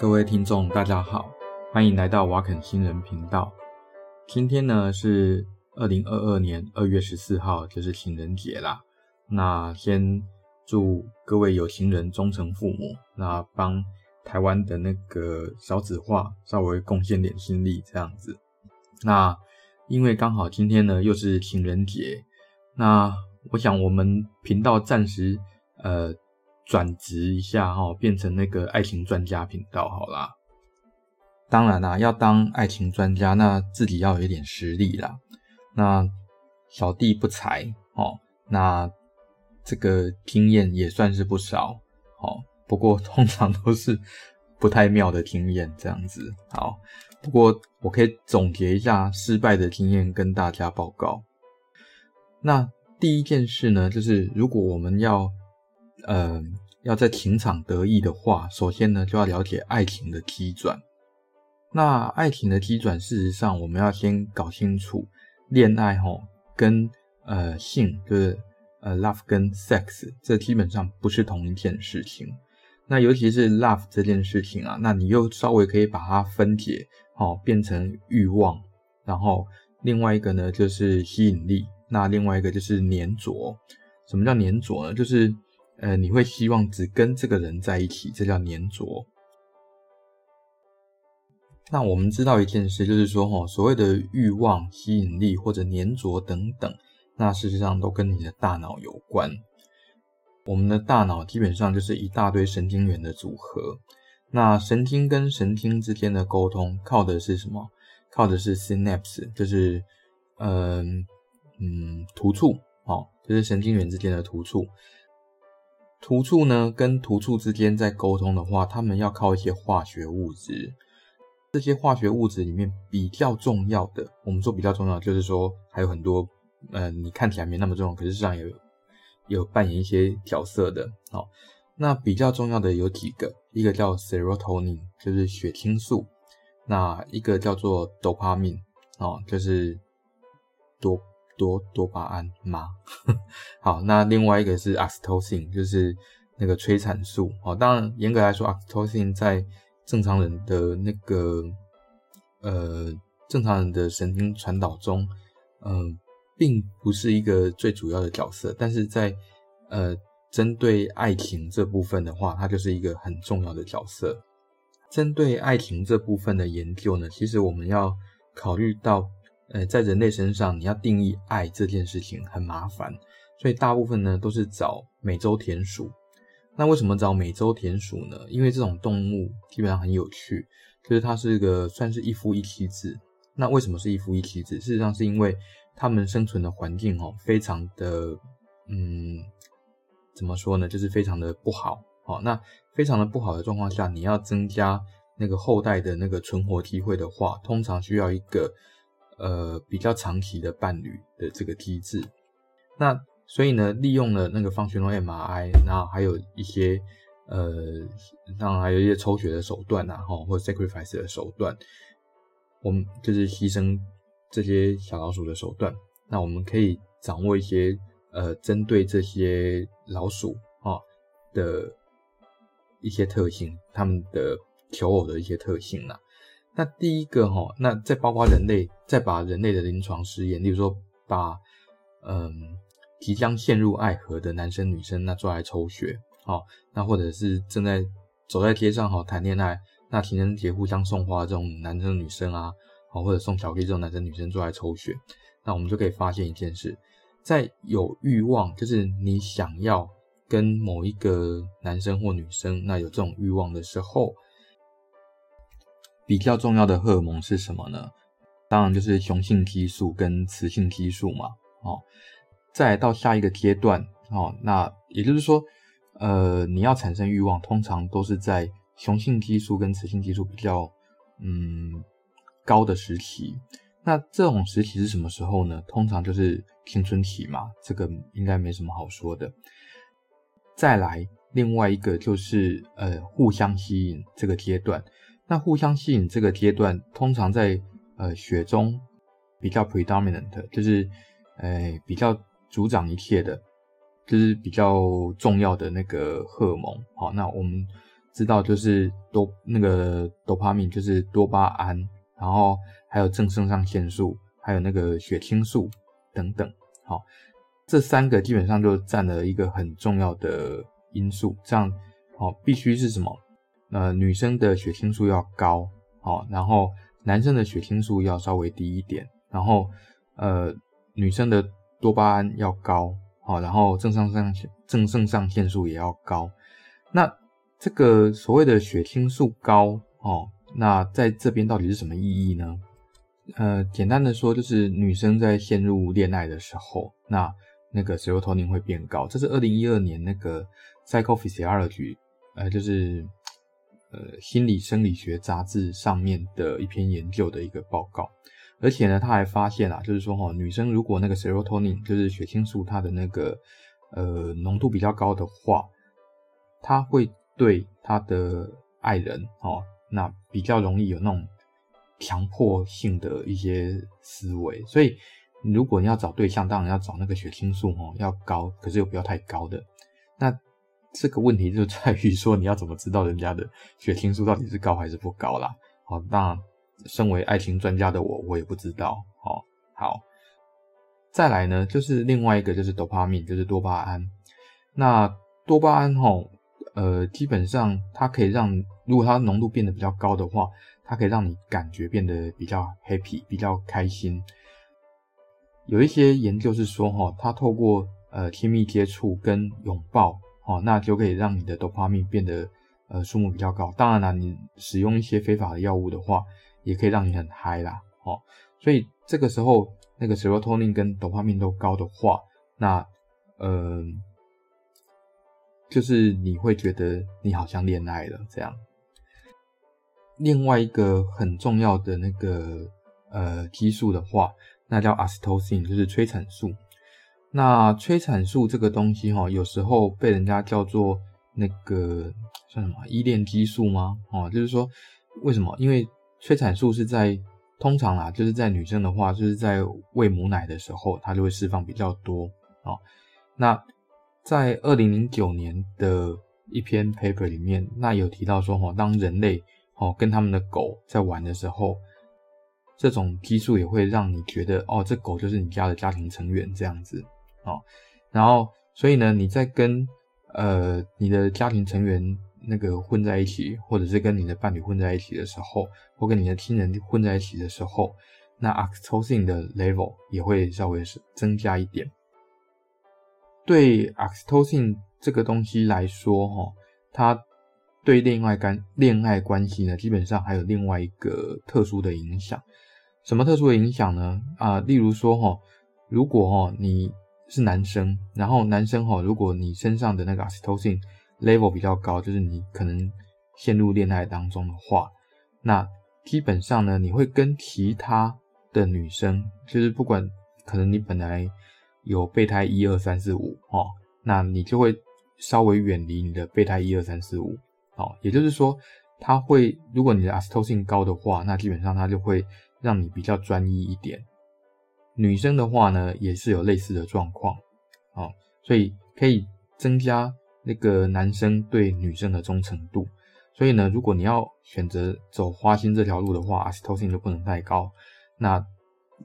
各位听众，大家好，欢迎来到瓦肯新人频道。今天呢是二零二二年二月十四号，就是情人节啦。那先祝各位有情人终成父母，那帮台湾的那个少子化稍微贡献点心力，这样子。那因为刚好今天呢又是情人节，那我想我们频道暂时呃。转职一下哈，变成那个爱情专家频道好啦。当然啦，要当爱情专家，那自己要有一点实力啦。那小弟不才哦，那这个经验也算是不少哦。不过通常都是不太妙的经验这样子。好，不过我可以总结一下失败的经验跟大家报告。那第一件事呢，就是如果我们要呃，要在情场得意的话，首先呢，就要了解爱情的基转。那爱情的基转，事实上，我们要先搞清楚，恋爱吼跟呃性，就是呃 love 跟 sex，这基本上不是同一件事情。那尤其是 love 这件事情啊，那你又稍微可以把它分解，哦，变成欲望，然后另外一个呢就是吸引力，那另外一个就是黏着。什么叫黏着呢？就是呃，你会希望只跟这个人在一起，这叫黏着。那我们知道一件事，就是说，哈，所谓的欲望、吸引力或者黏着等等，那事实上都跟你的大脑有关。我们的大脑基本上就是一大堆神经元的组合。那神经跟神经之间的沟通，靠的是什么？靠的是 synapse，就是，嗯嗯，突触，哦，就是神经元之间的突触。突触呢，跟突触之间在沟通的话，他们要靠一些化学物质。这些化学物质里面比较重要的，我们说比较重要，就是说还有很多，呃，你看起来没那么重要，可是实际上有有扮演一些角色的。好，那比较重要的有几个，一个叫 serotonin，就是血清素；那一个叫做 dopamine，哦，就是多。多多巴胺吗？好，那另外一个是 oxytocin，就是那个催产素。哦，当然严格来说，oxytocin 在正常人的那个呃正常人的神经传导中，嗯、并不是一个最主要的角色。但是在呃针对爱情这部分的话，它就是一个很重要的角色。针对爱情这部分的研究呢，其实我们要考虑到。呃，在人类身上，你要定义爱这件事情很麻烦，所以大部分呢都是找美洲田鼠。那为什么找美洲田鼠呢？因为这种动物基本上很有趣，就是它是个算是一夫一妻制。那为什么是一夫一妻制？事实上是因为它们生存的环境哦，非常的，嗯，怎么说呢？就是非常的不好。好，那非常的不好的状况下，你要增加那个后代的那个存活机会的话，通常需要一个。呃，比较长期的伴侣的这个机制，那所以呢，利用了那个方旋龙 MRI，然后还有一些呃，当然还有一些抽血的手段呐，哈，或者 sacrifice 的手段，我们就是牺牲这些小老鼠的手段，那我们可以掌握一些呃，针对这些老鼠啊的一些特性，他们的求偶的一些特性呢。那第一个哈，那再包括人类，再把人类的临床试验，例如说把嗯即将陷入爱河的男生女生那抓来抽血，好，那或者是正在走在街上哈谈恋爱，那情人节互相送花这种男生女生啊，好或者送巧克力这种男生女生抓来抽血，那我们就可以发现一件事，在有欲望，就是你想要跟某一个男生或女生那有这种欲望的时候。比较重要的荷尔蒙是什么呢？当然就是雄性激素跟雌性激素嘛。哦，再到下一个阶段，哦，那也就是说，呃，你要产生欲望，通常都是在雄性激素跟雌性激素比较嗯高的时期。那这种时期是什么时候呢？通常就是青春期嘛，这个应该没什么好说的。再来，另外一个就是呃互相吸引这个阶段。那互相吸引这个阶段，通常在呃血中比较 predominant，就是呃比较主掌一切的，就是比较重要的那个荷尔蒙。好，那我们知道就是多那个多巴胺就是多巴胺，然后还有正肾上腺素，还有那个血清素等等。好，这三个基本上就占了一个很重要的因素。这样，哦，必须是什么？呃，女生的血清素要高，好，然后男生的血清素要稍微低一点，然后呃，女生的多巴胺要高，好，然后正上上正肾上腺素也要高。那这个所谓的血清素高，哦，那在这边到底是什么意义呢？呃，简单的说，就是女生在陷入恋爱的时候，那那个水油头宁会变高。这是二零一二年那个 Psychophysiology，呃，就是呃心理生理学杂志上面的一篇研究的一个报告。而且呢，他还发现啊，就是说哈，女生如果那个 serotonin 就是血清素它的那个呃浓度比较高的话，她会对她的爱人哦，那比较容易有那种。强迫性的一些思维，所以如果你要找对象，当然要找那个血清素哦要高，可是又不要太高的。那这个问题就在于说，你要怎么知道人家的血清素到底是高还是不高啦？好，那身为爱情专家的我，我也不知道。好，好，再来呢，就是另外一个就是多巴胺，就是多巴胺。那多巴胺吼，呃，基本上它可以让，如果它浓度变得比较高的话。它可以让你感觉变得比较 happy，比较开心。有一些研究是说，哈，它透过呃亲密接触跟拥抱，哦，那就可以让你的多巴胺变得呃数目比较高。当然了，你使用一些非法的药物的话，也可以让你很嗨啦，哦。所以这个时候那个 serotonin 跟多巴胺都高的话，那呃，就是你会觉得你好像恋爱了这样。另外一个很重要的那个呃激素的话，那叫 oxytocin，就是催产素。那催产素这个东西哈，有时候被人家叫做那个算什么依恋激素吗？哦，就是说为什么？因为催产素是在通常啦，就是在女生的话，就是在喂母奶的时候，它就会释放比较多哦。那在二零零九年的一篇 paper 里面，那有提到说哦，当人类哦，跟他们的狗在玩的时候，这种激素也会让你觉得哦，这狗就是你家的家庭成员这样子哦。然后，所以呢，你在跟呃你的家庭成员那个混在一起，或者是跟你的伴侣混在一起的时候，或跟你的亲人混在一起的时候，那 oxytocin 的 level 也会稍微是增加一点。对 oxytocin 这个东西来说，哈，它。对恋爱关恋爱关系呢，基本上还有另外一个特殊的影响。什么特殊的影响呢？啊、例如说哈，如果哈你是男生，然后男生哈，如果你身上的那个 oxytocin level 比较高，就是你可能陷入恋爱当中的话，那基本上呢，你会跟其他的女生，就是不管可能你本来有备胎一二三四五哦，那你就会稍微远离你的备胎一二三四五。哦，也就是说，它会，如果你的 oxytocin 高的话，那基本上它就会让你比较专一一点。女生的话呢，也是有类似的状况，啊，所以可以增加那个男生对女生的忠诚度。所以呢，如果你要选择走花心这条路的话，oxytocin 就不能太高，那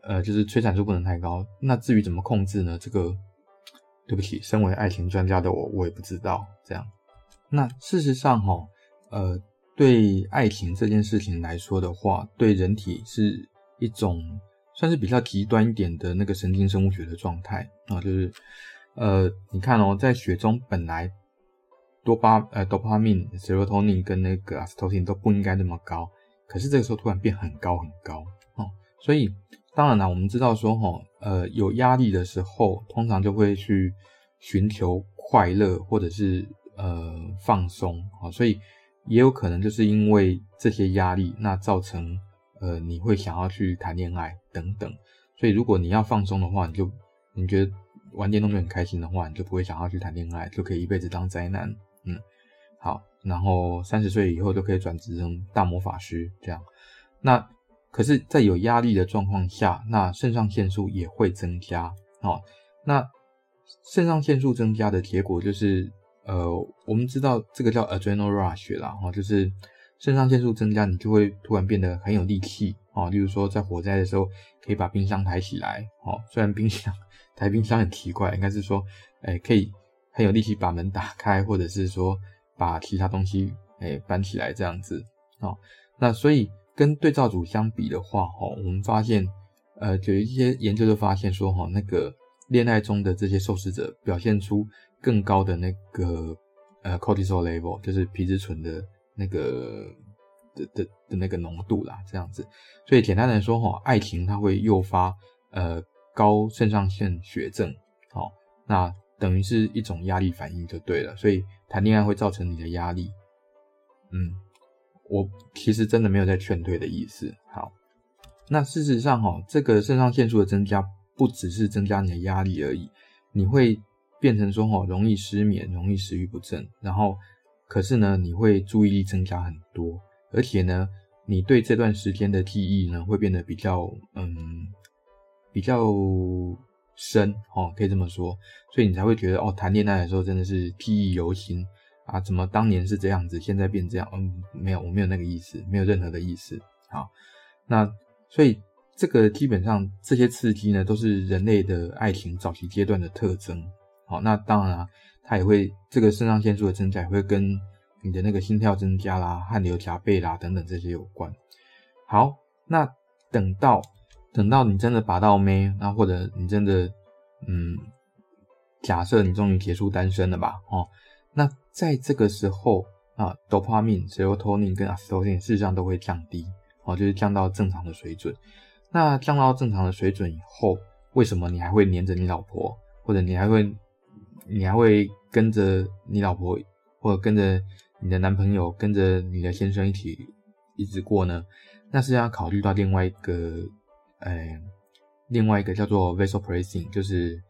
呃，就是催产素不能太高。那至于怎么控制呢？这个对不起，身为爱情专家的我，我也不知道这样。那事实上，哈，呃，对爱情这件事情来说的话，对人体是一种算是比较极端一点的那个神经生物学的状态啊，就是，呃，你看哦，在血中本来多巴呃多巴胺、serotonin 跟那个 oxytocin 都不应该那么高，可是这个时候突然变很高很高哦，所以当然了，我们知道说，哈，呃，有压力的时候，通常就会去寻求快乐或者是。呃，放松啊，所以也有可能就是因为这些压力，那造成呃你会想要去谈恋爱等等。所以如果你要放松的话，你就你觉得玩电动就很开心的话，你就不会想要去谈恋爱，就可以一辈子当宅男。嗯，好，然后三十岁以后就可以转职成大魔法师这样。那可是，在有压力的状况下，那肾上腺素也会增加。哦，那肾上腺素增加的结果就是。呃，我们知道这个叫 adrenal rush 啦，哈，就是肾上腺素增加，你就会突然变得很有力气，哦，例如说在火灾的时候可以把冰箱抬起来，哦，虽然冰箱抬冰箱很奇怪，应该是说，哎，可以很有力气把门打开，或者是说把其他东西哎搬起来这样子，哦，那所以跟对照组相比的话，哦，我们发现，呃，有一些研究就发现说，哈，那个。恋爱中的这些受试者表现出更高的那个呃 cortisol level，就是皮质醇的那个的的的那个浓度啦，这样子。所以简单来说哈，爱情它会诱发呃高肾上腺血症，好，那等于是一种压力反应就对了。所以谈恋爱会造成你的压力。嗯，我其实真的没有在劝退的意思。好，那事实上哈，这个肾上腺素的增加。不只是增加你的压力而已，你会变成说齁，容易失眠，容易食欲不振，然后可是呢，你会注意力增加很多，而且呢，你对这段时间的记忆呢，会变得比较嗯比较深哦，可以这么说，所以你才会觉得哦，谈恋爱的时候真的是记忆犹新啊，怎么当年是这样子，现在变这样？嗯，没有，我没有那个意思，没有任何的意思。好，那所以。这个基本上这些刺激呢，都是人类的爱情早期阶段的特征。那当然啊，它也会这个肾上腺素的增加也会跟你的那个心跳增加啦、汗流浃背啦等等这些有关。好，那等到等到你真的拔到妹，那或者你真的嗯，假设你终于结束单身了吧？哦，那在这个时候啊，dopamine、serotonin 跟阿斯托性事实上都会降低，哦，就是降到正常的水准。那降到正常的水准以后，为什么你还会黏着你老婆，或者你还会，你还会跟着你老婆，或者跟着你的男朋友，跟着你的先生一起一直过呢？那是要考虑到另外一个，呃，另外一个叫做 vasopressin，就是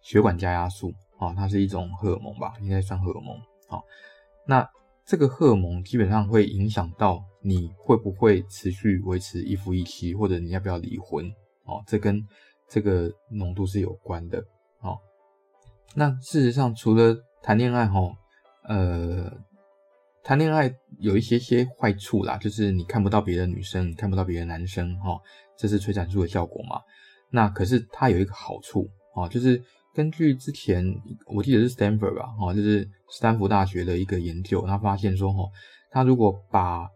血管加压素啊，它是一种荷尔蒙吧，应该算荷尔蒙啊。那这个荷尔蒙基本上会影响到你会不会持续维持一夫一妻，或者你要不要离婚哦，这跟这个浓度是有关的哦。那事实上，除了谈恋爱哈，呃，谈恋爱有一些些坏处啦，就是你看不到别的女生，你看不到别的男生哈，这是催产素的效果嘛。那可是它有一个好处啊，就是。根据之前我记得是 Stanford 吧，哈，就是斯坦福大学的一个研究，他发现说，哈，他如果把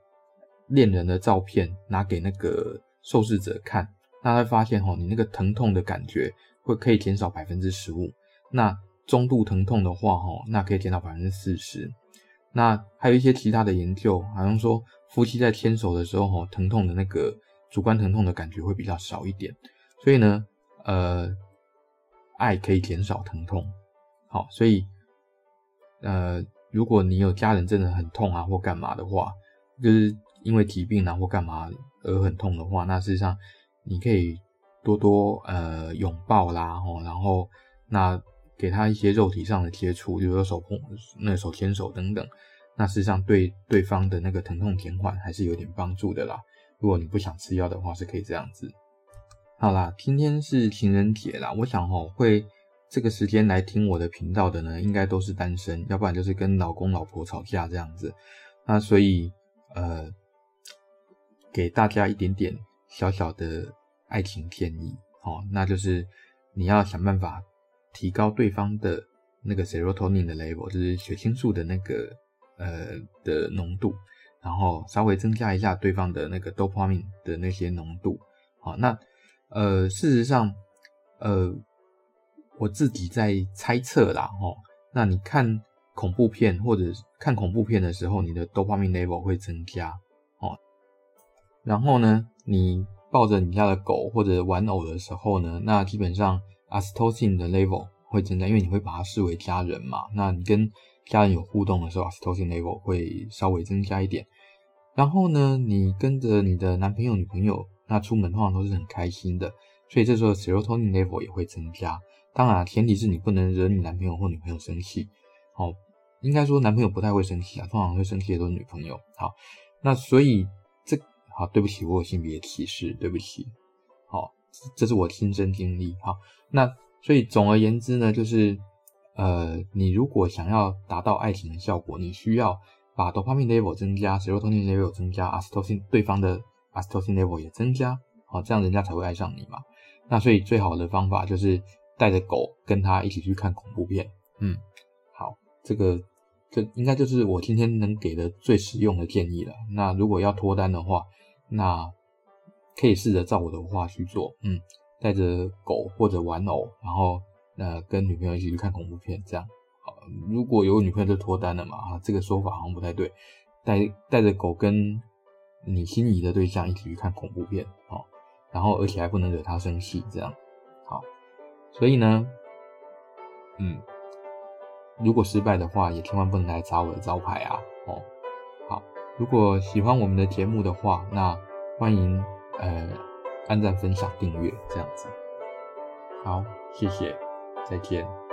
恋人的照片拿给那个受试者看，那他会发现，哈，你那个疼痛的感觉会可以减少百分之十五，那中度疼痛的话，哈，那可以减少百分之四十。那还有一些其他的研究，好像说夫妻在牵手的时候，哈，疼痛的那个主观疼痛的感觉会比较少一点。所以呢，呃。爱可以减少疼痛，好，所以，呃，如果你有家人真的很痛啊，或干嘛的话，就是因为疾病啊或干嘛而很痛的话，那事实上你可以多多呃拥抱啦，吼，然后那给他一些肉体上的接触，比如说手碰、那手牵手等等，那事实上对对方的那个疼痛减缓还是有点帮助的啦。如果你不想吃药的话，是可以这样子。好啦，今天是情人节啦，我想齁会这个时间来听我的频道的呢，应该都是单身，要不然就是跟老公老婆吵架这样子。那所以呃，给大家一点点小小的爱情建议，哦，那就是你要想办法提高对方的那个 serotonin 的 level，就是血清素的那个呃的浓度，然后稍微增加一下对方的那个 dopamine 的那些浓度，好，那。呃，事实上，呃，我自己在猜测啦，哦。那你看恐怖片或者看恐怖片的时候，你的 dopamine level 会增加，哦。然后呢，你抱着你家的狗或者玩偶的时候呢，那基本上 oxytocin 的 level 会增加，因为你会把它视为家人嘛。那你跟家人有互动的时候，oxytocin level 会稍微增加一点。然后呢，你跟着你的男朋友、女朋友。那出门通常都是很开心的，所以这时候 serotonin level 也会增加。当然，前提是你不能惹你男朋友或女朋友生气。哦，应该说男朋友不太会生气啊，通常会生气的都是女朋友。好，那所以这好，对不起，我有性别歧视，对不起。这是我亲身经历。哈，那所以总而言之呢，就是呃，你如果想要达到爱情的效果，你需要把 dopamine level 增加，serotonin level 增加，oxytocin 对方的 oxytocin level 也增加，好，这样人家才会爱上你嘛。那所以最好的方法就是带着狗跟他一起去看恐怖片。嗯，好，这个这应该就是我今天能给的最实用的建议了。那如果要脱单的话，那可以试着照我的话去做。嗯，带着狗或者玩偶，然后。呃跟女朋友一起去看恐怖片，这样好。如果有女朋友就脱单了嘛？啊，这个说法好像不太对。带带着狗跟你心仪的对象一起去看恐怖片，哦，然后而且还不能惹他生气，这样好。所以呢，嗯，如果失败的话，也千万不能来砸我的招牌啊！哦，好。如果喜欢我们的节目的话，那欢迎呃按赞、分享、订阅这样子。好，谢谢。再见。